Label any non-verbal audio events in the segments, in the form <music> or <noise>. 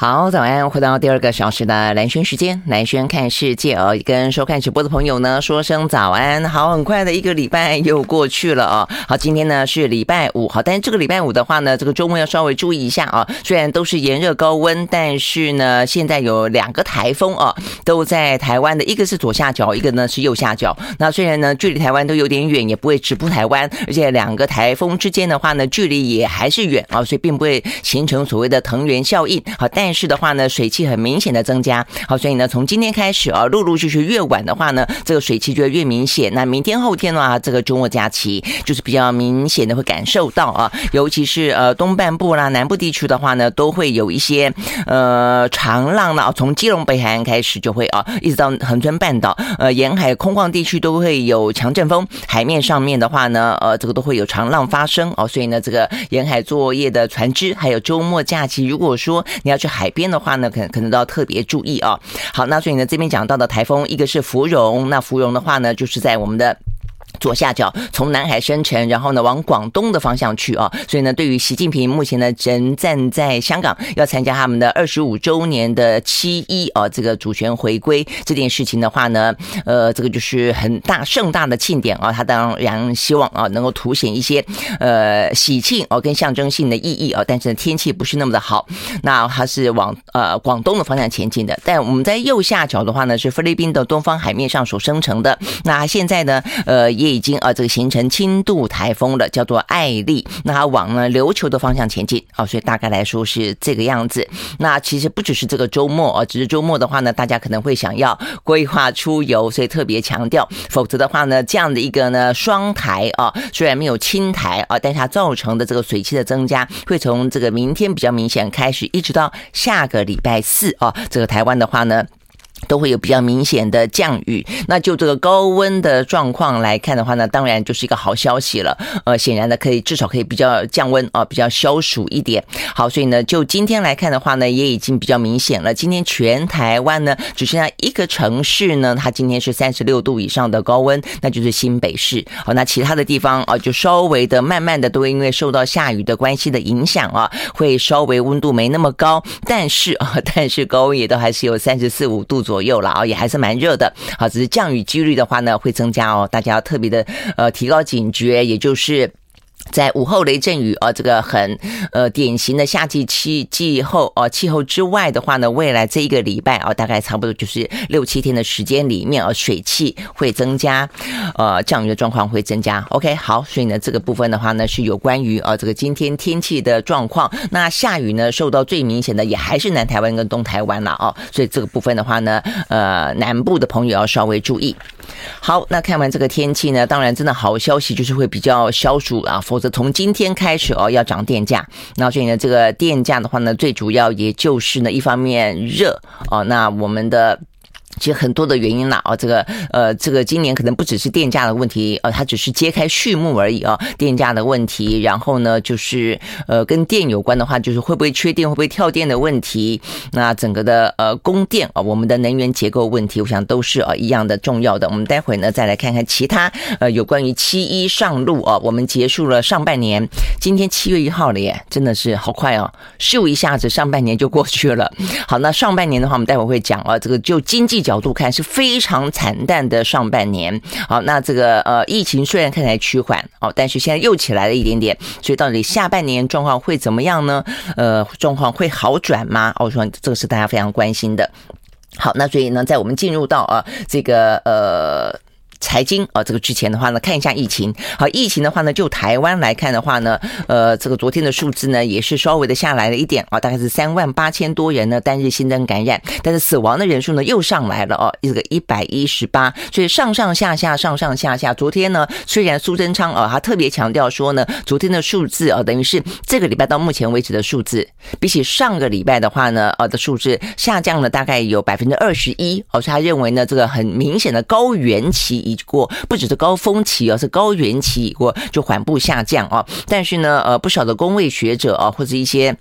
好，早安！回到第二个小时的蓝轩时间，蓝轩看世界哦。跟收看直播的朋友呢，说声早安。好，很快的一个礼拜又过去了哦。好，今天呢是礼拜五，好，但是这个礼拜五的话呢，这个周末要稍微注意一下啊。虽然都是炎热高温，但是呢，现在有两个台风哦，都在台湾的，一个是左下角，一个呢是右下角。那虽然呢距离台湾都有点远，也不会直扑台湾，而且两个台风之间的话呢，距离也还是远啊，所以并不会形成所谓的藤原效应。好，但但是的话呢，水汽很明显的增加，好，所以呢，从今天开始啊，陆陆续续越晚的话呢，这个水汽就会越明显。那明天后天的话，这个周末假期就是比较明显的会感受到啊，尤其是呃东半部啦、南部地区的话呢，都会有一些呃长浪呢，从基隆北海岸开始就会啊，一直到恒春半岛呃沿海空旷地区都会有强阵风，海面上面的话呢，呃这个都会有长浪发生哦，所以呢，这个沿海作业的船只还有周末假期，如果说你要去海海边的话呢，可能可能都要特别注意啊。好，那所以呢，这边讲到的台风，一个是芙蓉，那芙蓉的话呢，就是在我们的。左下角从南海生成，然后呢往广东的方向去啊，所以呢，对于习近平目前呢仍站在香港要参加他们的二十五周年的七一啊这个主权回归这件事情的话呢，呃，这个就是很大盛大的庆典啊，他当然希望啊能够凸显一些呃喜庆哦跟象征性的意义啊，但是呢天气不是那么的好，那它是往呃广东的方向前进的，但我们在右下角的话呢是菲律宾的东方海面上所生成的，那现在呢呃也。已经啊，这个形成轻度台风了，叫做艾丽。那它往呢琉球的方向前进啊，所以大概来说是这个样子。那其实不只是这个周末啊，只是周末的话呢，大家可能会想要规划出游，所以特别强调。否则的话呢，这样的一个呢双台啊，虽然没有轻台啊，但是它造成的这个水汽的增加，会从这个明天比较明显开始，一直到下个礼拜四啊，这个台湾的话呢。都会有比较明显的降雨，那就这个高温的状况来看的话呢，当然就是一个好消息了。呃，显然的可以至少可以比较降温啊，比较消暑一点。好，所以呢，就今天来看的话呢，也已经比较明显了。今天全台湾呢，只剩下一个城市呢，它今天是三十六度以上的高温，那就是新北市。好，那其他的地方啊，就稍微的慢慢的都因为受到下雨的关系的影响啊，会稍微温度没那么高，但是啊，但是高温也都还是有三十四五度左。左右了啊，也还是蛮热的。好，只是降雨几率的话呢，会增加哦，大家要特别的呃提高警觉，也就是。在午后雷阵雨啊，这个很呃典型的夏季气气候啊气候之外的话呢，未来这一个礼拜啊，大概差不多就是六七天的时间里面啊，水汽会增加，呃降雨的状况会增加。OK，好，所以呢这个部分的话呢是有关于啊这个今天天气的状况。那下雨呢受到最明显的也还是南台湾跟东台湾了啊，所以这个部分的话呢，呃南部的朋友要稍微注意。好，那看完这个天气呢，当然真的好消息就是会比较消暑啊。否则从今天开始哦，要涨电价。那所以呢，这个电价的话呢，最主要也就是呢，一方面热哦，那我们的。其实很多的原因啦，啊，这个呃，这个今年可能不只是电价的问题，呃，它只是揭开序幕而已啊，电价的问题。然后呢，就是呃，跟电有关的话，就是会不会缺电、会不会跳电的问题。那整个的呃供电啊，我们的能源结构问题，我想都是啊一样的重要的。我们待会呢再来看看其他呃有关于七一上路啊，我们结束了上半年，今天七月一号了耶，真的是好快哦，咻一下子上半年就过去了。<laughs> 好，那上半年的话，我们待会会讲啊，这个就经济。角度看是非常惨淡的上半年，好，那这个呃疫情虽然看起来趋缓哦，但是现在又起来了一点点，所以到底下半年状况会怎么样呢？呃，状况会好转吗？我说这个是大家非常关心的。好，那所以呢，在我们进入到啊这个呃。财经啊，这个之前的话呢，看一下疫情。好，疫情的话呢，就台湾来看的话呢，呃，这个昨天的数字呢，也是稍微的下来了一点啊，大概是三万八千多人呢单日新增感染，但是死亡的人数呢又上来了哦，这个一百一十八，所以上上下下，上上下下。昨天呢，虽然苏贞昌啊，他特别强调说呢，昨天的数字啊，等于是这个礼拜到目前为止的数字，比起上个礼拜的话呢，呃的数字下降了大概有百分之二十一，哦，所以他认为呢，这个很明显的高原期。已过，不只是高峰期，而是高原期已过，就缓步下降啊。但是呢，呃，不少的工位学者啊，或者一些。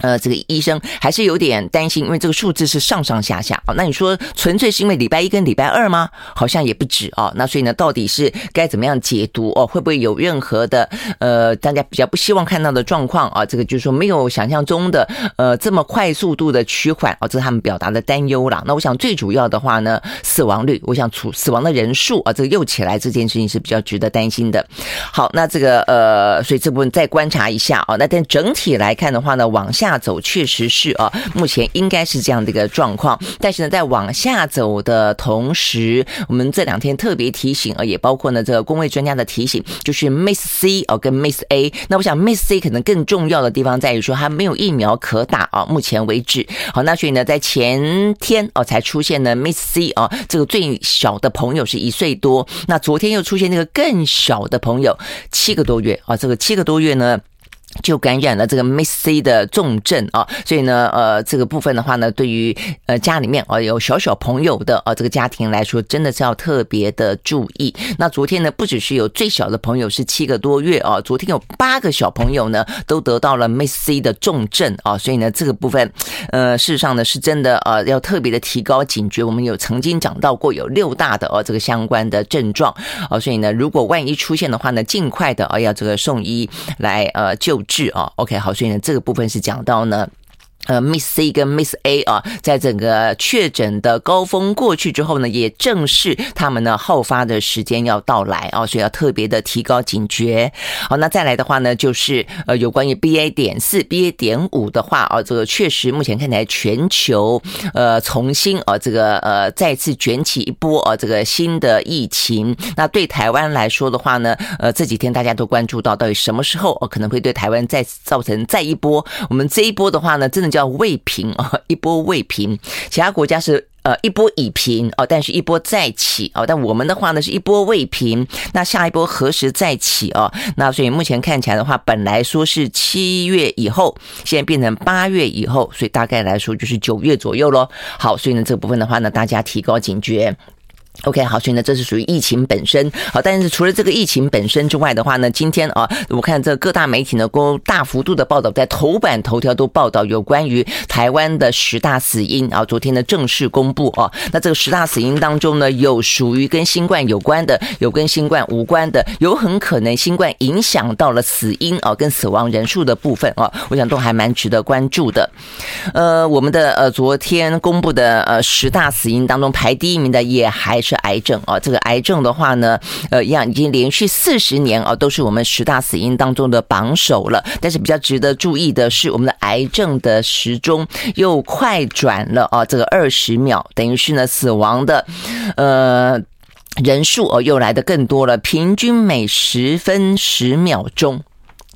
呃，这个医生还是有点担心，因为这个数字是上上下下啊。那你说纯粹是因为礼拜一跟礼拜二吗？好像也不止啊。那所以呢，到底是该怎么样解读哦？会不会有任何的呃，大家比较不希望看到的状况啊？这个就是说没有想象中的呃这么快速度的趋缓啊，这是他们表达的担忧啦。那我想最主要的话呢，死亡率，我想处死亡的人数啊，这个又起来这件事情是比较值得担心的。好，那这个呃，所以这部分再观察一下啊。那但整体来看的话呢，往下。下走确实是啊，目前应该是这样的一个状况。但是呢，在往下走的同时，我们这两天特别提醒啊，也包括呢这个公卫专家的提醒，就是 Miss C 哦跟 Miss A。那我想 Miss C 可能更重要的地方在于说，它没有疫苗可打啊，目前为止。好，那所以呢，在前天哦才出现了 Miss C 啊，这个最小的朋友是一岁多。那昨天又出现那个更小的朋友，七个多月啊，这个七个多月呢。就感染了这个 Miss C 的重症啊，所以呢，呃，这个部分的话呢，对于呃家里面啊有小小朋友的啊这个家庭来说，真的是要特别的注意。那昨天呢，不只是有最小的朋友是七个多月啊，昨天有八个小朋友呢都得到了 Miss C 的重症啊，所以呢，这个部分呃，事实上呢是真的呃要特别的提高警觉。我们有曾经讲到过有六大的哦这个相关的症状啊，所以呢，如果万一出现的话呢，尽快的啊要这个送医来呃救。治啊，OK，好，所以呢，这个部分是讲到呢。呃，Miss C 跟 Miss A 啊，在整个确诊的高峰过去之后呢，也正是他们呢好发的时间要到来啊，所以要特别的提高警觉。好，那再来的话呢，就是呃，有关于 BA 点四、BA 点五的话啊，这个确实目前看起来全球呃重新啊这个呃再次卷起一波啊这个新的疫情。那对台湾来说的话呢，呃这几天大家都关注到到底什么时候哦可能会对台湾再造成再一波。我们这一波的话呢，真的叫。叫未平啊，<laughs> 一波未平，其他国家是呃一波已平哦，但是一波再起哦，但我们的话呢是一波未平，那下一波何时再起哦？那所以目前看起来的话，本来说是七月以后，现在变成八月以后，所以大概来说就是九月左右喽。好，所以呢这个部分的话呢，大家提高警觉。OK，好，所以呢，这是属于疫情本身。好，但是除了这个疫情本身之外的话呢，今天啊，我看这各大媒体呢，都大幅度的报道，在头版头条都报道有关于台湾的十大死因啊。昨天呢，正式公布啊，那这个十大死因当中呢，有属于跟新冠有关的，有跟新冠无关的，有很可能新冠影响到了死因啊，跟死亡人数的部分啊，我想都还蛮值得关注的。呃，我们的呃昨天公布的呃十大死因当中，排第一名的也还是。癌症啊，这个癌症的话呢，呃，一样已经连续四十年啊，都是我们十大死因当中的榜首了。但是比较值得注意的是，我们的癌症的时钟又快转了啊，这个二十秒，等于是呢死亡的呃人数哦又来得更多了，平均每十分十秒钟。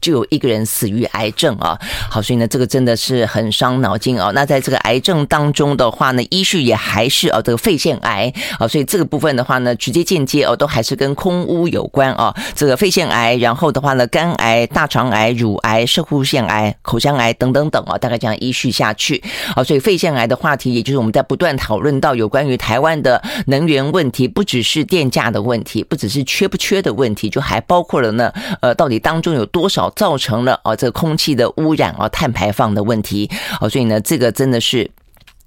就有一个人死于癌症啊，好，所以呢，这个真的是很伤脑筋啊。那在这个癌症当中的话呢，依序也还是啊，这个肺腺癌啊，所以这个部分的话呢，直接间接哦，都还是跟空污有关啊。这个肺腺癌，然后的话呢，肝癌、大肠癌、乳癌、摄护腺癌、口腔癌等等等啊，大概这样依序下去啊。所以肺腺癌的话题，也就是我们在不断讨论到有关于台湾的能源问题，不只是电价的问题，不只是缺不缺的问题，就还包括了呢，呃，到底当中有多少。造成了啊，这个空气的污染啊，碳排放的问题啊，所以呢，这个真的是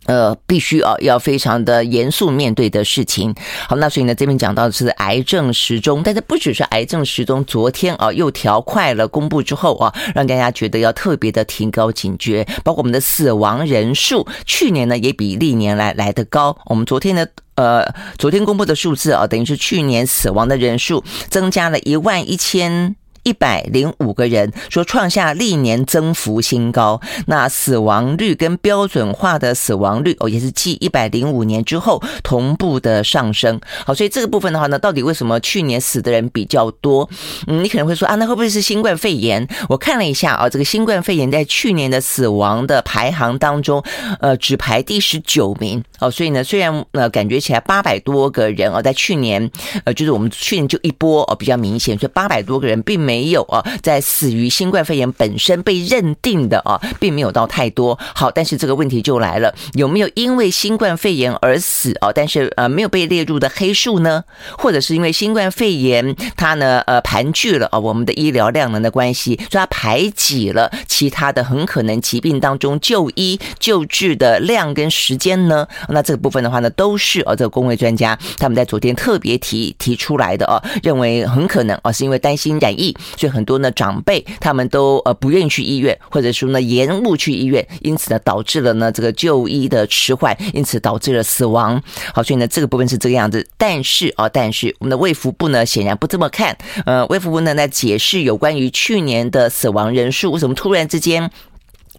呃，必须啊，要非常的严肃面对的事情。好，那所以呢，这边讲到的是癌症时钟，但是不只是癌症时钟，昨天啊又调快了，公布之后啊，让大家觉得要特别的提高警觉。包括我们的死亡人数，去年呢也比历年来来得高。我们昨天呢，呃，昨天公布的数字啊，等于是去年死亡的人数增加了一万一千。一百零五个人说创下历年增幅新高，那死亡率跟标准化的死亡率哦，也是继一百零五年之后同步的上升。好，所以这个部分的话呢，到底为什么去年死的人比较多？嗯，你可能会说啊，那会不会是新冠肺炎？我看了一下啊，这个新冠肺炎在去年的死亡的排行当中，呃，只排第十九名。哦，所以呢，虽然呃感觉起来八百多个人哦，在去年呃，就是我们去年就一波哦比较明显，所以八百多个人并没没有啊，在死于新冠肺炎本身被认定的啊，并没有到太多。好，但是这个问题就来了，有没有因为新冠肺炎而死啊？但是呃没有被列入的黑数呢？或者是因为新冠肺炎它呢呃盘踞了啊我们的医疗量能的关系，所以它排挤了其他的很可能疾病当中就医救治的量跟时间呢？那这个部分的话呢，都是啊这个公卫专家他们在昨天特别提提出来的啊，认为很可能啊是因为担心染疫，所以很多呢长辈他们都呃不愿意去医院，或者说呢延误去医院，因此呢导致了呢这个就医的迟缓，因此导致了死亡。好，所以呢这个部分是这个样子。但是啊，但是我们的卫福部呢显然不这么看。呃，卫福部呢在解释有关于去年的死亡人数为什么突然之间。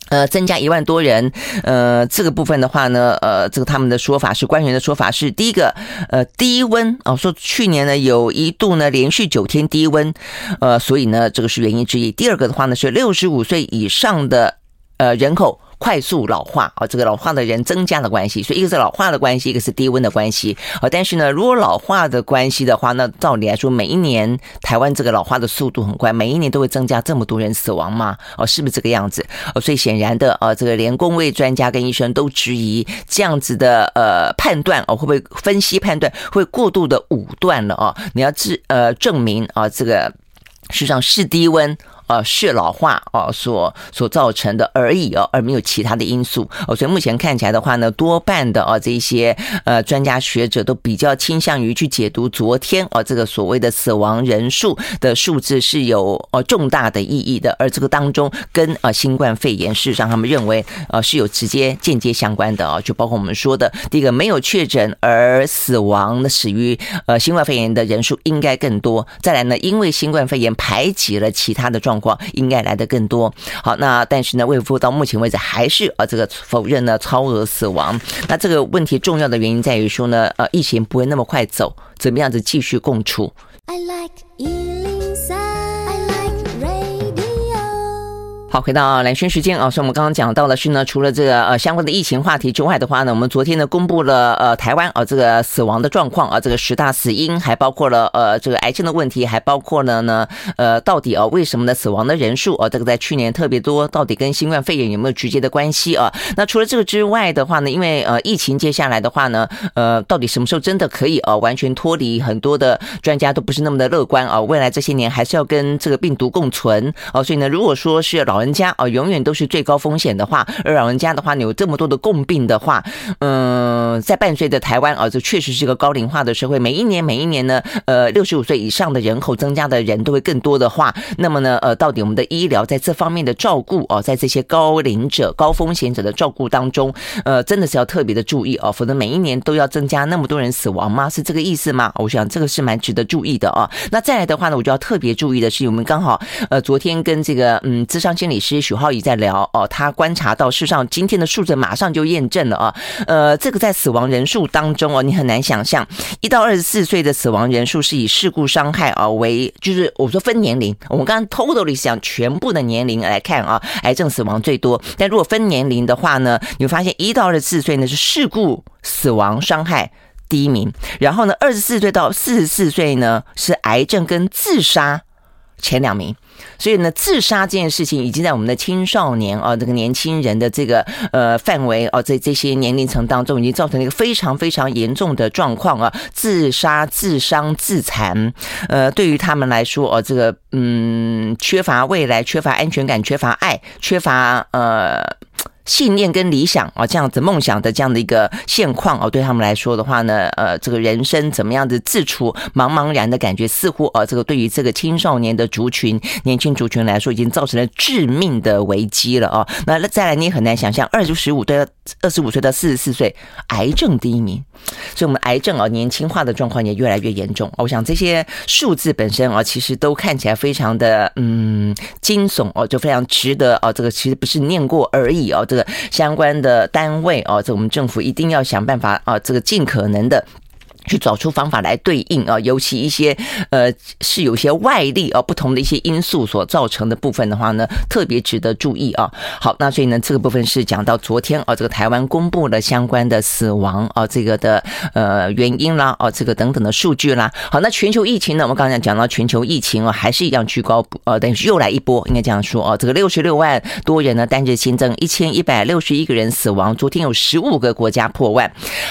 呃，增加一万多人，呃，这个部分的话呢，呃，这个他们的说法是官员的说法是第一个，呃，低温啊，说去年呢有一度呢连续九天低温，呃，所以呢这个是原因之一。第二个的话呢是六十五岁以上的呃人口。快速老化啊，这个老化的人增加的关系，所以一个是老化的关系，一个是低温的关系啊。但是呢，如果老化的关系的话，那照理来说，每一年台湾这个老化的速度很快，每一年都会增加这么多人死亡吗？哦，是不是这个样子？哦，所以显然的，啊，这个连公卫专家跟医生都质疑这样子的呃判断哦，会不会分析判断会过度的武断了啊？你要证呃证明啊，这个事实上是低温。呃，是老化哦，所所造成的而已哦，而没有其他的因素哦。所以目前看起来的话呢，多半的哦，这些呃专家学者都比较倾向于去解读昨天哦这个所谓的死亡人数的数字是有呃重大的意义的，而这个当中跟呃新冠肺炎事实上他们认为呃是有直接间接相关的啊，就包括我们说的第一个没有确诊而死亡的死于呃新冠肺炎的人数应该更多。再来呢，因为新冠肺炎排挤了其他的状。应该来的更多。好，那但是呢，卫福到目前为止还是呃这个否认呢超额死亡。那这个问题重要的原因在于说呢，呃，疫情不会那么快走，怎么样子继续共处。I like 好，回到蓝轩时间啊，所以我们刚刚讲到的是呢，除了这个呃相关的疫情话题之外的话呢，我们昨天呢公布了呃台湾啊这个死亡的状况啊，这个十大死因还包括了呃这个癌症的问题，还包括了呢呃到底啊为什么呢死亡的人数啊这个在去年特别多，到底跟新冠肺炎有没有直接的关系啊？那除了这个之外的话呢，因为呃疫情接下来的话呢，呃到底什么时候真的可以啊完全脱离？很多的专家都不是那么的乐观啊，未来这些年还是要跟这个病毒共存啊，所以呢，如果说是老人。人家啊，永远都是最高风险的话，而老人家的话，你有这么多的共病的话，嗯，在伴随着台湾啊，这确实是一个高龄化的社会。每一年，每一年呢，呃，六十五岁以上的人口增加的人都会更多的话，那么呢，呃，到底我们的医疗在这方面的照顾啊，在这些高龄者、高风险者的照顾当中，呃，真的是要特别的注意啊，否则每一年都要增加那么多人死亡吗？是这个意思吗？我想这个是蛮值得注意的啊。那再来的话呢，我就要特别注意的是，我们刚好呃，昨天跟这个嗯，智商心理。医师许皓宜在聊哦，他观察到，事实上今天的数字马上就验证了啊。呃，这个在死亡人数当中哦，你很难想象，一到二十四岁的死亡人数是以事故伤害啊为，就是我说分年龄，我们刚刚 totally 讲全部的年龄来看啊，癌症死亡最多。但如果分年龄的话呢，你会发现一到二十四岁呢是事故死亡伤害第一名，然后呢，二十四岁到四十四岁呢是癌症跟自杀前两名。所以呢，自杀这件事情已经在我们的青少年啊，这个年轻人的这个呃范围哦，在这些年龄层当中，已经造成了一个非常非常严重的状况啊，自杀、自伤、自残，呃，对于他们来说，哦，这个嗯，缺乏未来、缺乏安全感、缺乏爱、缺乏呃。信念跟理想啊，这样子梦想的这样的一个现况哦，对他们来说的话呢，呃，这个人生怎么样子自处茫茫然的感觉，似乎呃，这个对于这个青少年的族群、年轻族群来说，已经造成了致命的危机了啊。那再来，你也很难想象，二十五到二十五岁到四十四岁，癌症第一名，所以我们癌症啊年轻化的状况也越来越严重。我想这些数字本身啊，其实都看起来非常的嗯惊悚哦，就非常值得哦，这个其实不是念过而已哦。相关的单位啊，这我们政府一定要想办法啊，这个尽可能的去找出方法来对应啊，尤其一些呃是有些外力啊不同的一些因素所造成的部分的话呢，特别值得注意啊。好，那所以呢，这个部分是讲到昨天啊，这个台湾公布了相关的死亡啊这个的呃原因啦，哦这个等等的数据啦。好，那全球疫情呢，我们刚才讲到全球疫情啊，还是一样居高不，呃，等于是又来一波，应该这样说啊。这个六十六万多人呢，单日新增一千一百六十一个人死亡，昨天有十五个国家破万。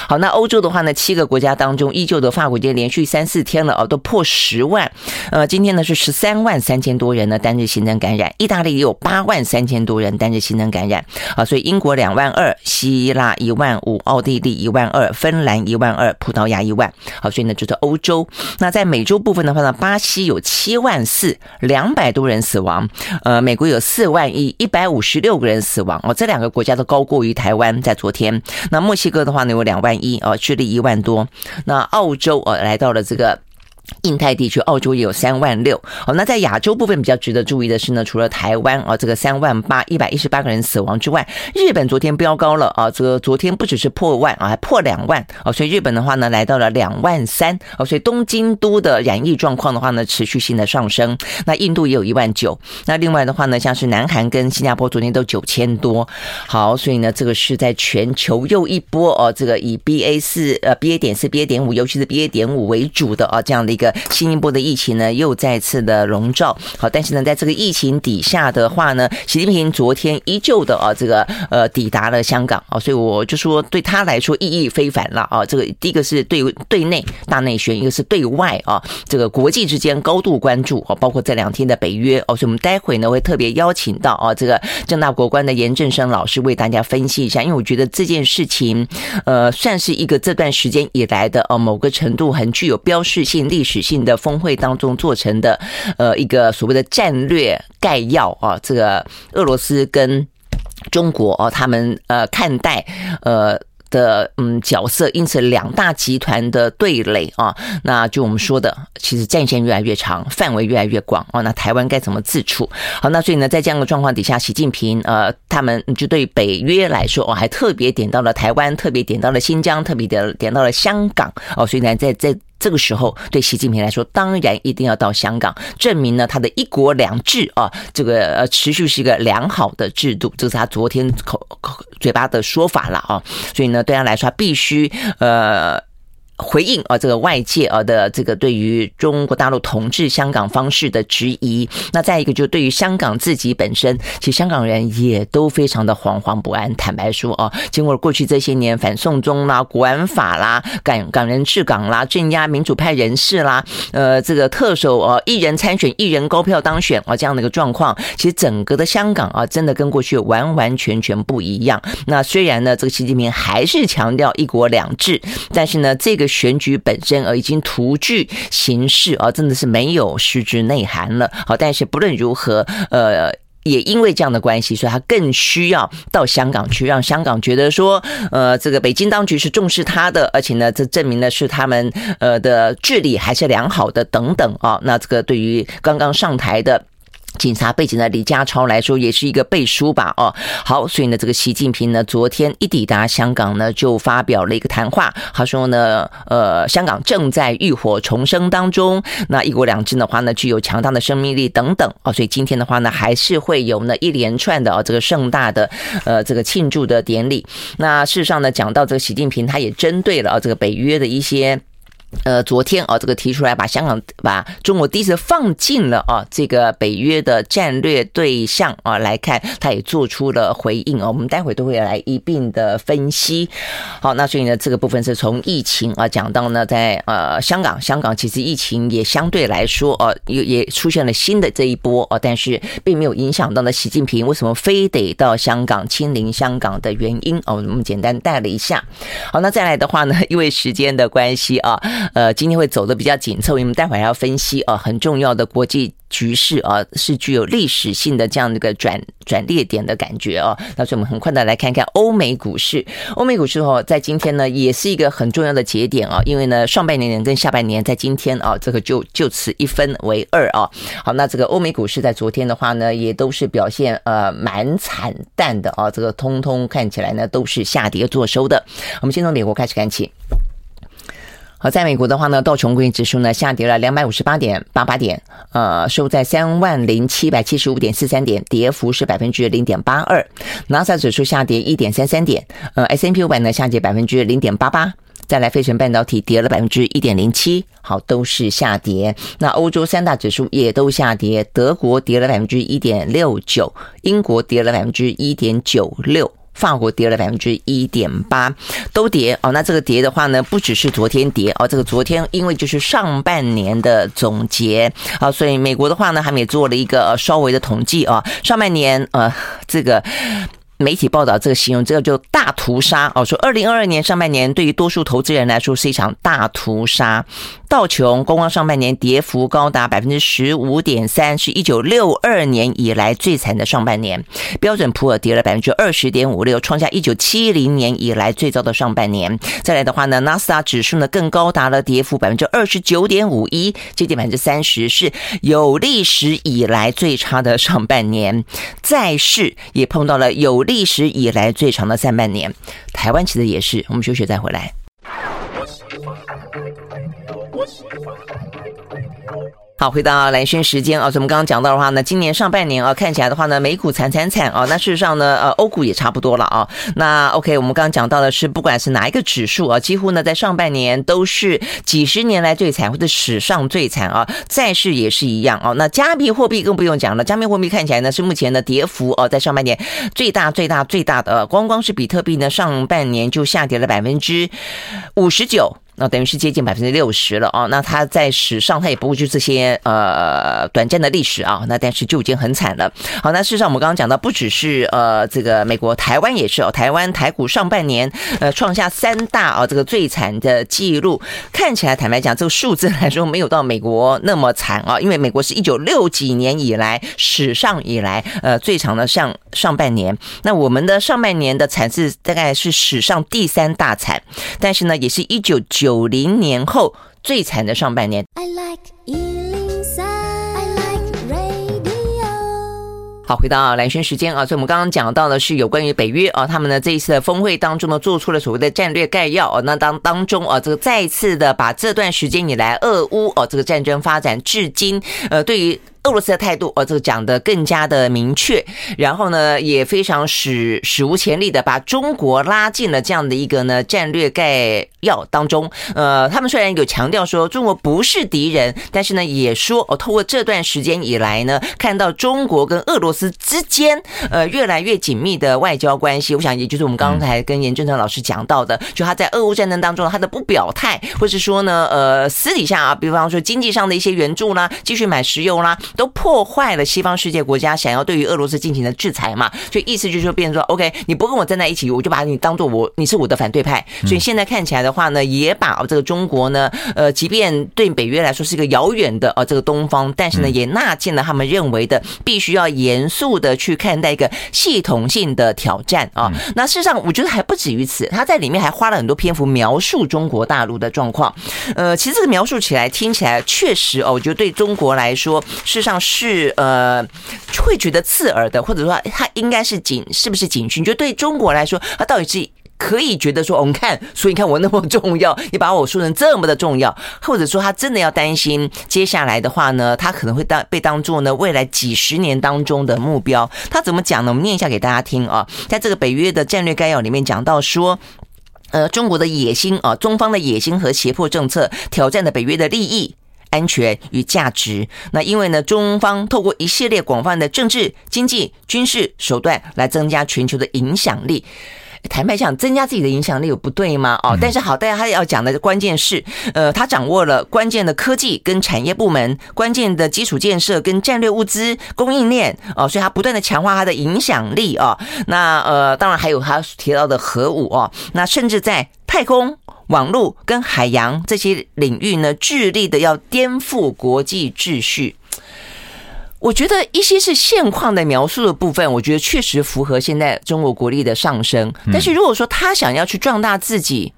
好，那欧洲的话呢，七个国家当中。依旧的法国，已经连续三四天了啊，都破十万。呃，今天呢是十三万三千多人呢单日新增感染，意大利也有八万三千多人单日新增感染啊，所以英国两万二，希腊一万五，奥地利一万二，芬兰一万二，葡萄牙一万。好，所以呢就是欧洲。那在美洲部分的话呢，巴西有七万四，两百多人死亡。呃，美国有四万一，一百五十六个人死亡。哦，这两个国家都高过于台湾，在昨天。那墨西哥的话呢有两万一，哦，智利一万多。那啊澳洲啊来到了这个。印太地区，澳洲也有三万六。好，那在亚洲部分比较值得注意的是呢，除了台湾啊，这个三万八一百一十八个人死亡之外，日本昨天飙高了啊，这个昨天不只是破万啊，还破两万啊，所以日本的话呢，来到了两万三啊，所以东京都的染疫状况的话呢，持续性的上升。那印度也有一万九，那另外的话呢，像是南韩跟新加坡昨天都九千多。好，所以呢，这个是在全球又一波哦，这个以 BA 四呃 BA 点四 BA 点五，尤其是 BA 点五为主的啊，这样的。一个新一波的疫情呢，又再次的笼罩。好，但是呢，在这个疫情底下的话呢，习近平昨天依旧的啊，这个呃抵达了香港啊，所以我就说对他来说意义非凡了啊。这个第一个是对对内大内宣，一个是对外啊，这个国际之间高度关注啊，包括这两天的北约哦，所以我们待会呢会特别邀请到啊，这个正大国关的严正声老师为大家分析一下，因为我觉得这件事情呃算是一个这段时间以来的呃某个程度很具有标志性历史性的峰会当中做成的，呃，一个所谓的战略概要啊，这个俄罗斯跟中国哦，他们呃看待呃。的嗯角色，因此两大集团的对垒啊，那就我们说的，其实战线越来越长，范围越来越广啊。那台湾该怎么自处？好，那所以呢，在这样的状况底下，习近平呃，他们就对北约来说，哦，还特别点到了台湾，特别点到了新疆，特别点点到了香港哦。所以呢，在在。这个时候，对习近平来说，当然一定要到香港证明呢，他的一国两制啊，这个呃持续是一个良好的制度，这是他昨天口口嘴巴的说法了啊。所以呢，对他来说，必须呃。回应啊，这个外界啊的这个对于中国大陆统治香港方式的质疑，那再一个就对于香港自己本身，其实香港人也都非常的惶惶不安。坦白说啊，经过过去这些年反送中啦、国安法啦、港港人治港啦、镇压民主派人士啦，呃，这个特首啊一人参选一人高票当选啊这样的一个状况，其实整个的香港啊真的跟过去完完全全不一样。那虽然呢，这个习近平还是强调一国两制，但是呢，这个。选举本身而已经徒具形式啊，真的是没有实质内涵了。好，但是不论如何，呃，也因为这样的关系，所以他更需要到香港去，让香港觉得说，呃，这个北京当局是重视他的，而且呢，这证明的是他们呃的治理还是良好的等等啊。那这个对于刚刚上台的。警察背景的李家超来说，也是一个背书吧？哦，好，所以呢，这个习近平呢，昨天一抵达香港呢，就发表了一个谈话。他说呢，呃，香港正在浴火重生当中，那一国两制的话呢，具有强大的生命力等等。哦，所以今天的话呢，还是会有呢一连串的哦，这个盛大的呃这个庆祝的典礼。那事实上呢，讲到这个习近平，他也针对了啊这个北约的一些。呃，昨天啊，这个提出来把香港、把中国第一次放进了啊这个北约的战略对象啊来看，他也做出了回应啊。我们待会都会来一并的分析。好，那所以呢，这个部分是从疫情啊讲到呢，在呃香港，香港其实疫情也相对来说啊，也也出现了新的这一波啊，但是并没有影响到呢习近平为什么非得到香港亲临香港的原因哦，我们简单带了一下。好，那再来的话呢，因为时间的关系啊。呃，今天会走得比较紧凑，因为我们待会儿还要分析啊，很重要的国际局势啊，是具有历史性的这样的一个转转捩点的感觉啊。那所以我们很快的来看看欧美股市，欧美股市哦，在今天呢，也是一个很重要的节点啊，因为呢，上半年跟下半年在今天啊，这个就就此一分为二啊。好，那这个欧美股市在昨天的话呢，也都是表现呃蛮惨淡的啊，这个通通看起来呢都是下跌做收的。我们先从美国开始看起。好，在美国的话呢，道琼工业指数呢下跌了两百五十八点八八点，呃，收在三万零七百七十五点四三点，跌幅是百分之零点八二。纳斯达克指数下跌一点三三点，呃，S&P 五百呢下跌百分之零点八八。再来，费城半导体跌了百分之一点零七，好，都是下跌。那欧洲三大指数也都下跌，德国跌了百分之一点六九，英国跌了百分之一点九六。法国跌了百分之一点八，都跌哦。那这个跌的话呢，不只是昨天跌哦，这个昨天因为就是上半年的总结啊，所以美国的话呢，他们也做了一个稍微的统计啊，上半年呃这个。媒体报道这个形容，这个就大屠杀哦，说二零二二年上半年对于多数投资人来说是一场大屠杀。道琼光光上半年跌幅高达百分之十五点三，是一九六二年以来最惨的上半年。标准普尔跌了百分之二十点五六，创下一九七零年以来最糟的上半年。再来的话呢，纳斯达指数呢更高达了跌幅百分之二十九点五一，接近百分之三十，是有历史以来最差的上半年。债市也碰到了有历史以来最长的上半年。台湾其实也是，我们休息再回来。好，回到蓝轩时间啊，我们刚刚讲到的话呢，今年上半年啊，看起来的话呢，美股惨惨惨啊，那事实上呢，呃，欧股也差不多了啊。那 OK，我们刚刚讲到的是，不管是哪一个指数啊，几乎呢在上半年都是几十年来最惨或者史上最惨啊。债市也是一样啊。那加密货币更不用讲了，加密货币看起来呢是目前的跌幅啊，在上半年最大最大最大的，光光是比特币呢，上半年就下跌了百分之五十九。那等于是接近百分之六十了啊！那它在史上，它也不过就这些呃短暂的历史啊。那但是就已经很惨了。好，那事实上我们刚刚讲到，不只是呃这个美国，台湾也是哦。台湾台股上半年呃创下三大啊这个最惨的记录。看起来坦白讲，这个数字来说没有到美国那么惨啊，因为美国是一九六几年以来史上以来呃最长的上上半年。那我们的上半年的惨是大概是史上第三大惨，但是呢，也是一九九。九零年后最惨的上半年。I like 103, I like radio。好，回到蓝轩时间啊，所以我们刚刚讲到的是有关于北约啊，他们呢这一次的峰会当中呢，做出了所谓的战略概要啊，那当当中啊，这个再次的把这段时间以来俄乌啊这个战争发展至今，呃，对于。俄罗斯的态度，呃，这个讲得更加的明确，然后呢，也非常史史无前例的把中国拉进了这样的一个呢战略概要当中。呃，他们虽然有强调说中国不是敌人，但是呢，也说哦，透过这段时间以来呢，看到中国跟俄罗斯之间呃越来越紧密的外交关系。我想，也就是我们刚才跟严正成老师讲到的，就他在俄乌战争当中他的不表态，或是说呢，呃，私底下啊，比方说经济上的一些援助啦，继续买石油啦。都破坏了西方世界国家想要对于俄罗斯进行的制裁嘛？所以意思就是说，变成说，OK，你不跟我站在一起，我就把你当做我，你是我的反对派。所以现在看起来的话呢，也把这个中国呢，呃，即便对北约来说是一个遥远的呃这个东方，但是呢，也纳进了他们认为的必须要严肃的去看待一个系统性的挑战啊。那事实上，我觉得还不止于此，他在里面还花了很多篇幅描述中国大陆的状况。呃，其实这个描述起来听起来确实哦，我觉得对中国来说，事实上。是呃，会觉得刺耳的，或者说他应该是警，是不是警讯？就对中国来说，他到底是可以觉得说，我们看，<laughs> 所以你看我那么重要，你把我说成这么的重要，或者说他真的要担心接下来的话呢，他可能会当被当做呢未来几十年当中的目标。他怎么讲呢？我们念一下给大家听啊，在这个北约的战略概要里面讲到说，呃，中国的野心啊，中方的野心和胁迫政策挑战了北约的利益。安全与价值。那因为呢，中方透过一系列广泛的政治、经济、军事手段来增加全球的影响力。坦白讲，增加自己的影响力有不对吗？哦，但是好，大家他要讲的关键是，呃，他掌握了关键的科技跟产业部门、关键的基础建设跟战略物资供应链哦，所以他不断的强化他的影响力哦。那呃，当然还有他提到的核武哦，那甚至在太空。网络跟海洋这些领域呢，致力的要颠覆国际秩序。我觉得一些是现况的描述的部分，我觉得确实符合现在中国国力的上升。但是如果说他想要去壮大自己，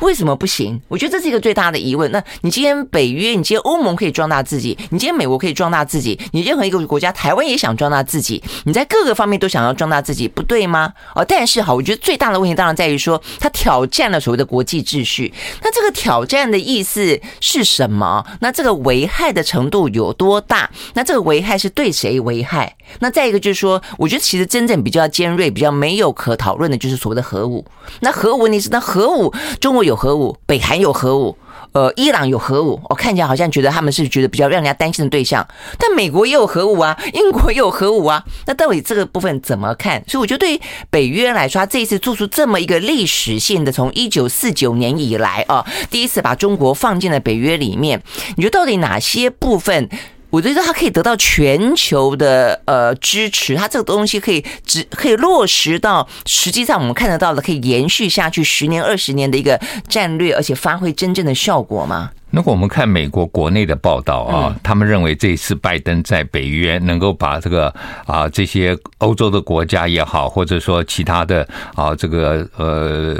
为什么不行？我觉得这是一个最大的疑问。那你今天北约，你今天欧盟可以壮大自己，你今天美国可以壮大自己，你任何一个国家，台湾也想壮大自己，你在各个方面都想要壮大自己，不对吗？哦，但是好，我觉得最大的问题当然在于说，它挑战了所谓的国际秩序。那这个挑战的意思是什么？那这个危害的程度有多大？那这个危害是对谁危害？那再一个就是说，我觉得其实真正比较尖锐、比较没有可讨论的，就是所谓的核武。那核武问题是，那核武，中国有核武，北韩有核武，呃，伊朗有核武。我看起来好像觉得他们是觉得比较让人家担心的对象。但美国也有核武啊，英国也有核武啊。那到底这个部分怎么看？所以我觉得对于北约来说，这一次做出这么一个历史性的，从一九四九年以来啊，第一次把中国放进了北约里面，你觉得到底哪些部分？我觉得它可以得到全球的呃支持，它这个东西可以只可以落实到实际上我们看得到的，可以延续下去十年二十年的一个战略，而且发挥真正的效果吗？如果我们看美国国内的报道啊，他们认为这一次拜登在北约能够把这个啊这些欧洲的国家也好，或者说其他的啊这个呃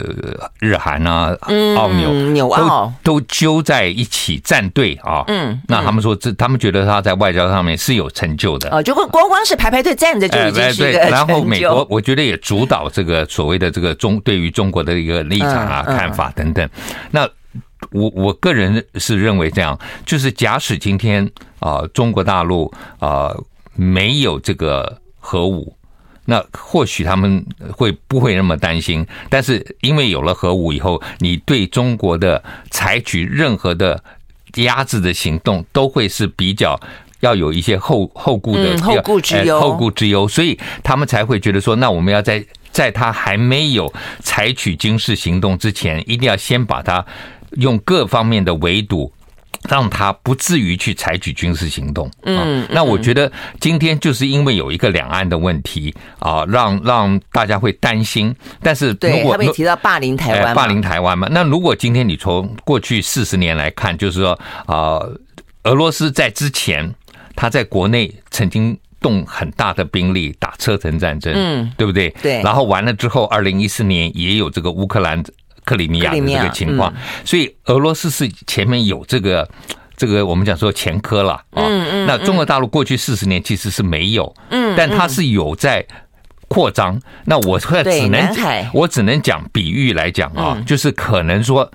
日韩啊、澳纽、纽澳。都都揪在一起站队啊，嗯，那他们说这他们觉得他在外交上面是有成就的。啊，就光光是排排队站着就已经是。<laughs> 然后美国我觉得也主导这个所谓的这个中对于中国的一个立场啊、看法等等，那。我我个人是认为这样，就是假使今天啊、呃，中国大陆啊、呃、没有这个核武，那或许他们会不会那么担心？但是因为有了核武以后，你对中国的采取任何的压制的行动，都会是比较要有一些后后顾的、嗯、后顾之忧、后顾之忧，所以他们才会觉得说，那我们要在在他还没有采取军事行动之前，一定要先把它。用各方面的围堵，让他不至于去采取军事行动。嗯，那我觉得今天就是因为有一个两岸的问题啊，让让大家会担心。但是如果他们提到霸凌台湾，霸凌台湾嘛，那如果今天你从过去四十年来看，就是说啊，俄罗斯在之前他在国内曾经动很大的兵力打车臣战争，嗯，对不对？对。然后完了之后，二零一四年也有这个乌克兰。克里米亚的这个情况，所以俄罗斯是前面有这个这个我们讲说前科了啊。那中国大陆过去四十年其实是没有，嗯，但它是有在扩张。那我只能我只能讲比喻来讲啊，就是可能说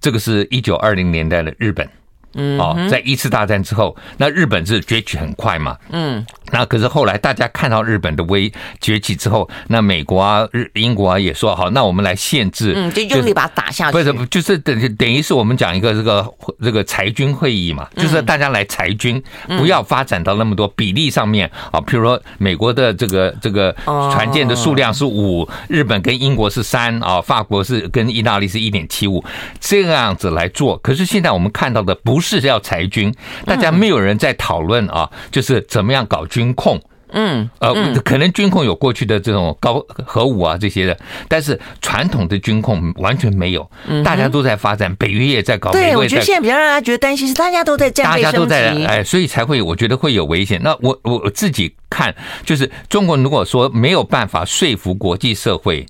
这个是一九二零年代的日本。嗯，哦，在一次大战之后，那日本是崛起很快嘛。嗯，那可是后来大家看到日本的威崛起之后，那美国啊、日英国啊也说好，那我们来限制，嗯，就用力把它打下去。不是，就是等等于是我们讲一个这个这个裁军会议嘛，就是大家来裁军，不要发展到那么多比例上面啊。譬如说，美国的这个这个船舰的数量是五，日本跟英国是三啊，法国是跟意大利是一点七五，这样子来做。可是现在我们看到的不是。是要裁军，大家没有人在讨论啊，就是怎么样搞军控。嗯，呃，可能军控有过去的这种高核武啊这些的，但是传统的军控完全没有。大家都在发展，北约也在搞。对，我觉得现在比较让大家觉得担心是大家都在战备升级，大家都在哎，所以才会我觉得会有危险。那我我自己看，就是中国如果说没有办法说服国际社会，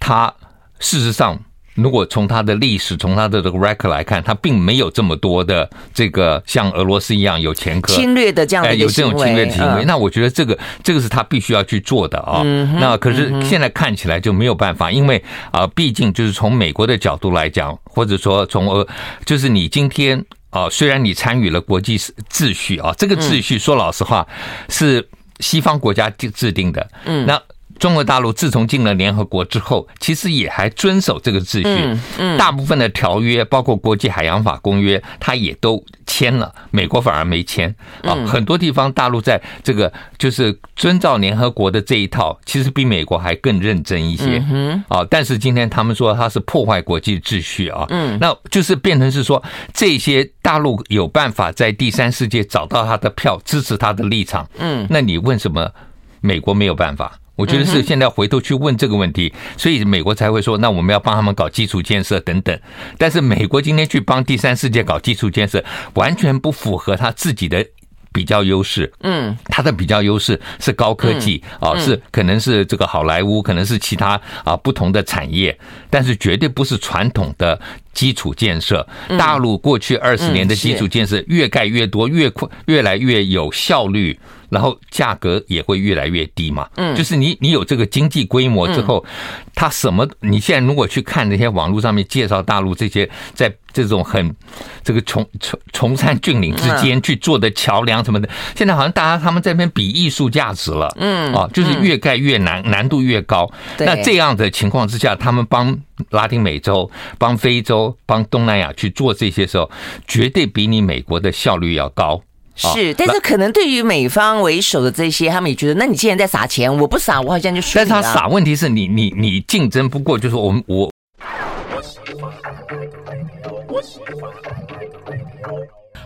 他事实上。如果从他的历史，从他的这个 record 来看，他并没有这么多的这个像俄罗斯一样有前科、侵略的这样的有这种侵略的行为。那我觉得这个这个是他必须要去做的啊。那可是现在看起来就没有办法，因为啊，毕竟就是从美国的角度来讲，或者说从俄，就是你今天啊，虽然你参与了国际秩序啊，这个秩序说老实话是西方国家制定的。嗯，那。中国大陆自从进了联合国之后，其实也还遵守这个秩序。嗯嗯，大部分的条约，包括国际海洋法公约，它也都签了。美国反而没签啊。很多地方大陆在这个就是遵照联合国的这一套，其实比美国还更认真一些。嗯啊，但是今天他们说它是破坏国际秩序啊。嗯，那就是变成是说这些大陆有办法在第三世界找到他的票，支持他的立场。嗯，那你问什么美国没有办法？我觉得是现在回头去问这个问题，所以美国才会说，那我们要帮他们搞基础建设等等。但是美国今天去帮第三世界搞基础建设，完全不符合他自己的比较优势。嗯，他的比较优势是高科技啊，是可能是这个好莱坞，可能是其他啊不同的产业，但是绝对不是传统的基础建设，大陆过去二十年的基础建设越盖越多，越快，越来越有效率，然后价格也会越来越低嘛。嗯，就是你你有这个经济规模之后，它什么？你现在如果去看那些网络上面介绍大陆这些在这种很这个崇崇崇山峻岭之间去做的桥梁什么的，现在好像大家他们这边比艺术价值了。嗯，啊，就是越盖越难，难度越高。那这样的情况之下，他们帮拉丁美洲、帮非洲、帮东南亚去做这些时候，绝对比你美国的效率要高。是，但是可能对于美方为首的这些，他们也觉得，那你既然在撒钱，我不撒，我好像就。但是他撒，问题是你你你竞争不过，就是我们我。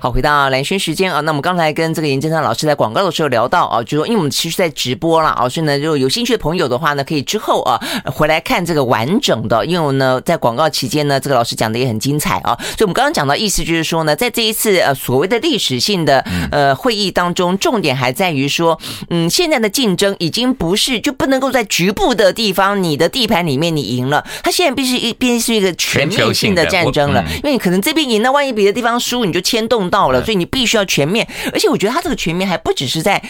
好，回到蓝轩时间啊，那我们刚才跟这个严正昌老师在广告的时候聊到啊，就说因为我们其实在直播了啊，所以呢，如果有兴趣的朋友的话呢，可以之后啊回来看这个完整的，因为呢在广告期间呢，这个老师讲的也很精彩啊，所以我们刚刚讲到意思就是说呢，在这一次呃所谓的历史性的呃会议当中，重点还在于说，嗯，现在的竞争已经不是就不能够在局部的地方你的地盘里面你赢了，它现在必须一边是一个全面性的战争了，因为你可能这边赢，了万一别的地方输，你就牵动到了，所以你必须要全面，而且我觉得它这个全面还不只是在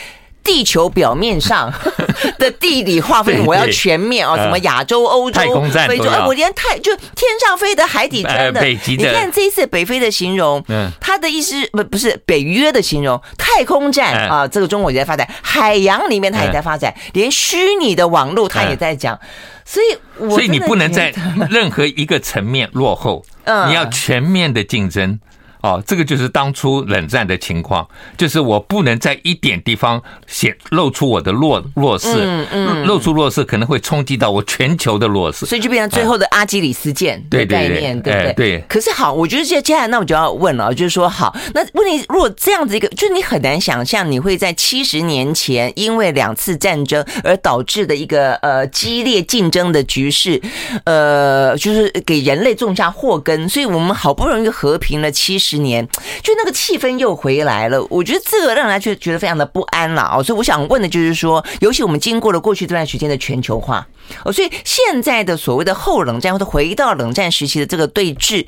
地球表面上 <laughs> 的地理划分，我要全面啊，什么亚洲、欧洲、非洲，我连太就天上飞的、海底钻的，你看这一次北非的形容，他的意思不不是北约的形容，太空战啊，这个中国也在发展，海洋里面它也在发展，连虚拟的网络它也在讲，所以所以你不能在任何一个层面落后，你要全面的竞争。哦，这个就是当初冷战的情况，就是我不能在一点地方显露出我的弱弱势，嗯嗯，露出弱势可能会冲击到我全球的弱势，所以就变成最后的阿基里斯腱的概念，对不对？对。可是好，我觉得接接下来那我就要问了，就是说好，那问题如果这样子一个，就是你很难想象你会在七十年前因为两次战争而导致的一个呃激烈竞争的局势，呃，就是给人类种下祸根，所以我们好不容易和平了七十。十年，就那个气氛又回来了。我觉得这个让人觉觉得非常的不安了哦。所以我想问的就是说，尤其我们经过了过去这段时间的全球化哦，所以现在的所谓的后冷战或者回到冷战时期的这个对峙，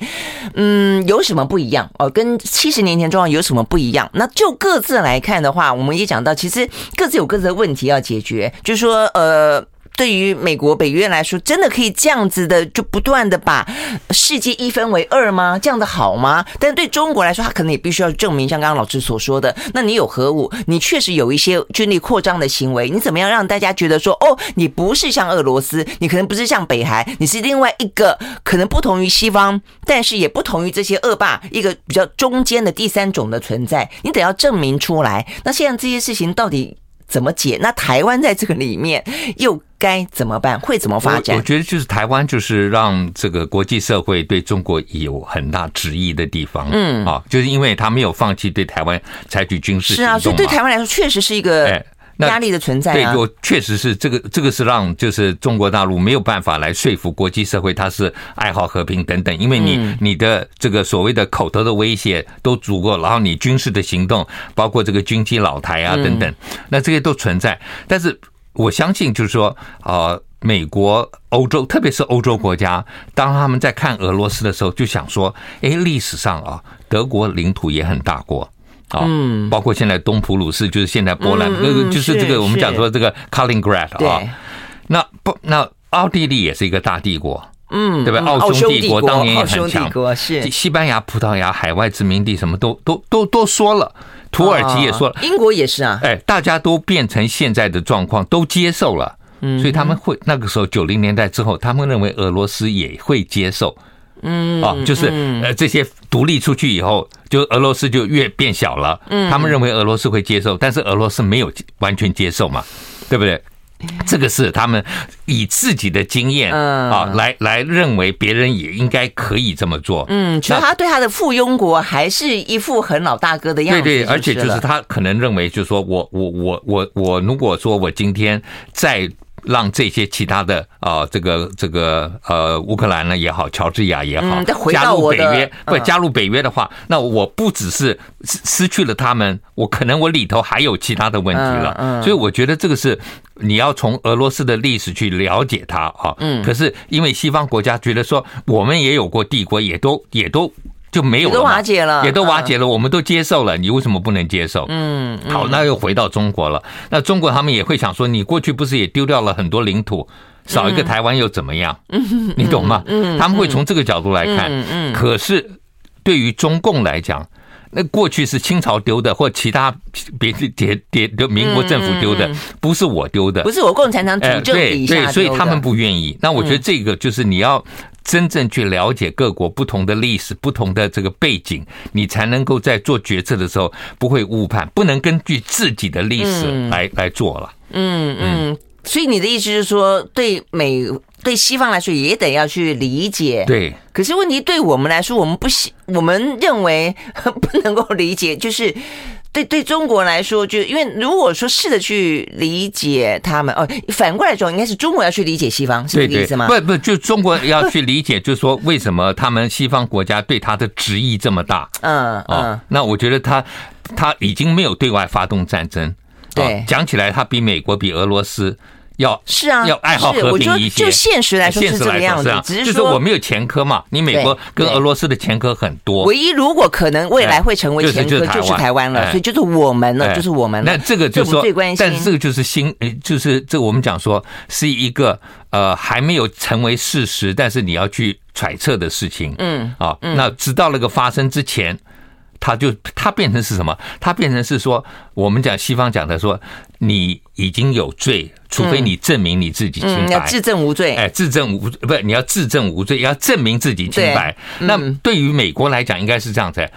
嗯，有什么不一样哦？跟七十年前状况有什么不一样？那就各自来看的话，我们也讲到，其实各自有各自的问题要解决，就是说，呃。对于美国北约来说，真的可以这样子的就不断的把世界一分为二吗？这样的好吗？但对中国来说，他可能也必须要证明，像刚刚老师所说的，那你有核武，你确实有一些军力扩张的行为，你怎么样让大家觉得说，哦，你不是像俄罗斯，你可能不是像北韩，你是另外一个可能不同于西方，但是也不同于这些恶霸，一个比较中间的第三种的存在，你得要证明出来。那现在这些事情到底怎么解？那台湾在这个里面又？该怎么办？会怎么发展？我，我觉得就是台湾，就是让这个国际社会对中国有很大质疑的地方。嗯，啊，就是因为他没有放弃对台湾采取军事行动。是啊，所以对台湾来说，确实是一个压力的存在，啊。对，我确实是这个，这个是让就是中国大陆没有办法来说服国际社会，他是爱好和平等等。因为你你的这个所谓的口头的威胁都足够，然后你军事的行动，包括这个军机老台啊等等，那这些都存在，但是。我相信，就是说，呃，美国、欧洲，特别是欧洲国家，当他们在看俄罗斯的时候，就想说，哎，历史上啊，德国领土也很大过，啊，嗯，包括现在东普鲁士，就是现在波兰，那个就是这个我们讲说这个 Kaliningrad 啊，那不，那奥地利也是一个大帝国，嗯，对吧？奥匈帝国当年也很强，是。西班牙、葡萄牙海外殖民地，什么都都都都说了。土耳其也说了，英国也是啊，哎，大家都变成现在的状况，都接受了，所以他们会那个时候九零年代之后，他们认为俄罗斯也会接受，嗯，啊，就是呃这些独立出去以后，就俄罗斯就越变小了，嗯，他们认为俄罗斯会接受，但是俄罗斯没有完全接受嘛，对不对？这个是他们以自己的经验啊来来认为别人也应该可以这么做。嗯，其实他对他的附庸国还是一副很老大哥的样子。对对，而且就是他可能认为，就是说我我我我我，如果说我今天在让这些其他的啊、呃，这个这个呃乌克兰呢也好，乔治亚也好，加入北约，不加入北约的话，那我不只是失失去了他们，我可能我里头还有其他的问题了。所以我觉得这个是你要从俄罗斯的历史去了解它啊。嗯。可是因为西方国家觉得说，我们也有过帝国，也都也都。就没有了，都瓦解了，也都瓦解了，我们都接受了，你为什么不能接受？嗯，好，那又回到中国了。那中国他们也会想说，你过去不是也丢掉了很多领土，少一个台湾又怎么样？嗯，你懂吗？嗯，他们会从这个角度来看。嗯嗯，可是对于中共来讲，那过去是清朝丢的，或其他别别别的民国政府丢的，不是我丢的，不是我共产党主政底下丢的。对，所以他们不愿意。那我觉得这个就是你要。真正去了解各国不同的历史、不同的这个背景，你才能够在做决策的时候不会误判，不能根据自己的历史来来做了。嗯嗯，所以你的意思是说，对美对西方来说也得要去理解。对，可是问题对我们来说，我们不喜，我们认为 <laughs> 不能够理解，就是。对对中国来说，就因为如果说试着去理解他们哦，反过来说，应该是中国要去理解西方，是这个意思吗？不不，就中国要去理解，就是说为什么他们西方国家对他的执意这么大？嗯嗯，那我觉得他他已经没有对外发动战争，对，讲起来他比美国比俄罗斯。要是啊，要爱好和平一些。就现实来说是这个样子，只是说我没有前科嘛。你美国跟俄罗斯的前科很多，唯一如果可能未来会成为前科就是台湾了，所以就是我们了，就是我们了。那这个就是说，但是这个就是新，就是这个我们讲说是一个呃还没有成为事实，但是你要去揣测的事情。嗯啊，那直到那个发生之前。他就他变成是什么？他变成是说，我们讲西方讲的说，你已经有罪，除非你证明你自己清白，嗯嗯、要自证无罪。哎，自证无不是你要自证无罪，要证明自己清白。嗯、那对于美国来讲，应该是这样子：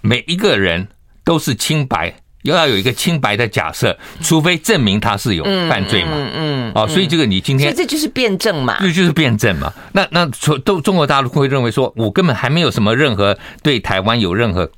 每一个人都是清白，又要有一个清白的假设，除非证明他是有犯罪嘛。嗯嗯。哦、嗯，所以这个你今天这就是辩证嘛，这就是辩证嘛。那那都中国大陆会认为说，我根本还没有什么任何对台湾有任何。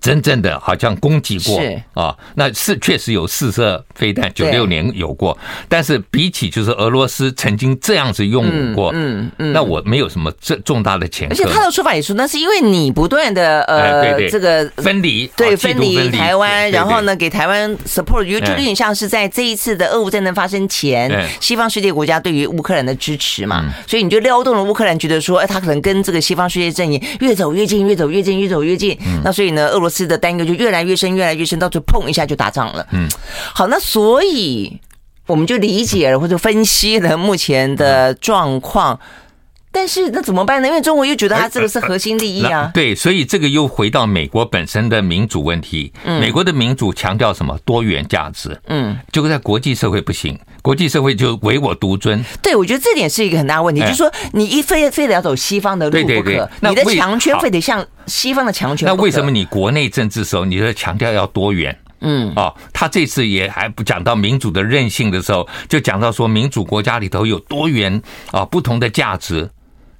真正的好像攻击过是。啊，那是确实有试射飞弹，九六年有过，但是比起就是俄罗斯曾经这样子用武过，嗯嗯，那我没有什么这重大的前科。而且他的说法也说，那是因为你不断的呃这个分离，对分离台湾，然后呢给台湾 support，就有点像是在这一次的俄乌战争发生前，西方世界国家对于乌克兰的支持嘛，所以你就撩动了乌克兰，觉得说，哎，他可能跟这个西方世界阵营越走越近，越走越近，越走越近。那所以呢，俄罗斯的担忧就越来越深，越来越深，到最后碰一下就打仗了。嗯，好，那所以我们就理解了或者分析了目前的状况。但是那怎么办呢？因为中国又觉得它这个是核心利益啊。对，所以这个又回到美国本身的民主问题。美国的民主强调什么？多元价值。嗯，结果在国际社会不行，国际社会就唯我独尊。对，我觉得这点是一个很大的问题，就是说你一非非得要走西方的路不可，你的强权非得像西方的强权。那为什么你国内政治时候，你就强调要多元？嗯，哦，他这次也还不讲到民主的韧性的时候，就讲到说民主国家里头有多元啊不同的价值。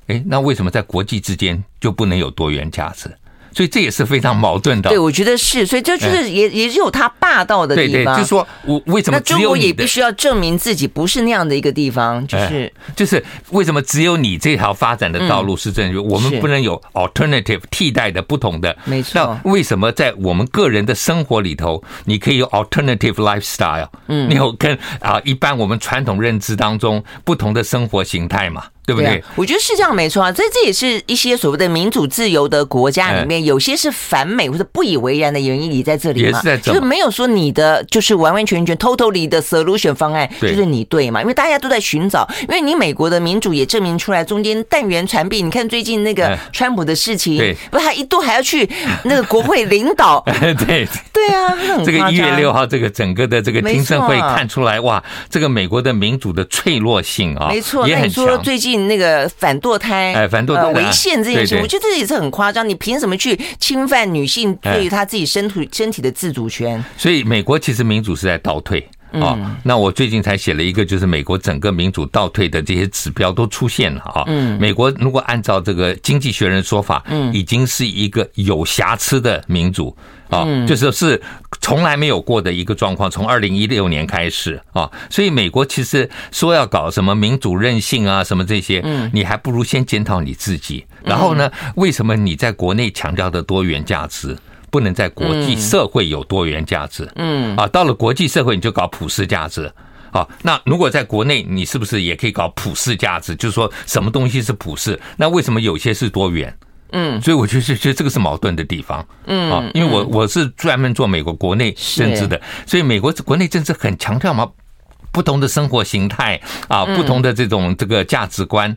哎，那为什么在国际之间就不能有多元价值？所以这也是非常矛盾的。对，我觉得是，所以这就是也也是有他霸道的地方。对对，就是说我为什么？那中国也必须要证明自己不是那样的一个地方，就是就是为什么只有你这条发展的道路是正确？我们不能有 alternative 替代的不同的？没错。那为什么在我们个人的生活里头，你可以有 alternative lifestyle？嗯，你有跟啊一般我们传统认知当中不同的生活形态嘛？对不对？对，我觉得是这样，没错啊。这这也是一些所谓的民主自由的国家里面，有些是反美或者不以为然的原因，你在这里嘛，就是没有说你的就是完完全全 totally 的 solution 方案就是你对嘛？因为大家都在寻找，因为你美国的民主也证明出来中间弹源传递。你看最近那个川普的事情，不是他一度还要去那个国会领导？<laughs> 对对啊，这个一月六号这个整个的这个听证会看出来哇，这个美国的民主的脆弱性啊，没错，也很强。最近。那个反堕胎，哎，反堕胎违宪这件事，我觉得这也是很夸张。你凭什么去侵犯女性对于她自己身体身体的自主权？所以美国其实民主是在倒退，啊。那我最近才写了一个，就是美国整个民主倒退的这些指标都出现了啊。嗯，美国如果按照这个经济学人说法，嗯，已经是一个有瑕疵的民主啊，就是是从来没有过的一个状况。从二零一六年开始啊，所以美国其实说要搞什么民主任性啊，什么这些，嗯，你还不如先检讨你自己。然后呢，为什么你在国内强调的多元价值？不能在国际社会有多元价值，嗯。啊，到了国际社会你就搞普世价值，啊，那如果在国内你是不是也可以搞普世价值？就是说什么东西是普世？那为什么有些是多元？嗯，所以我觉得觉得这个是矛盾的地方，嗯啊，因为我我是专门做美国国内政治的，所以美国国内政治很强调嘛，不同的生活形态啊，不同的这种这个价值观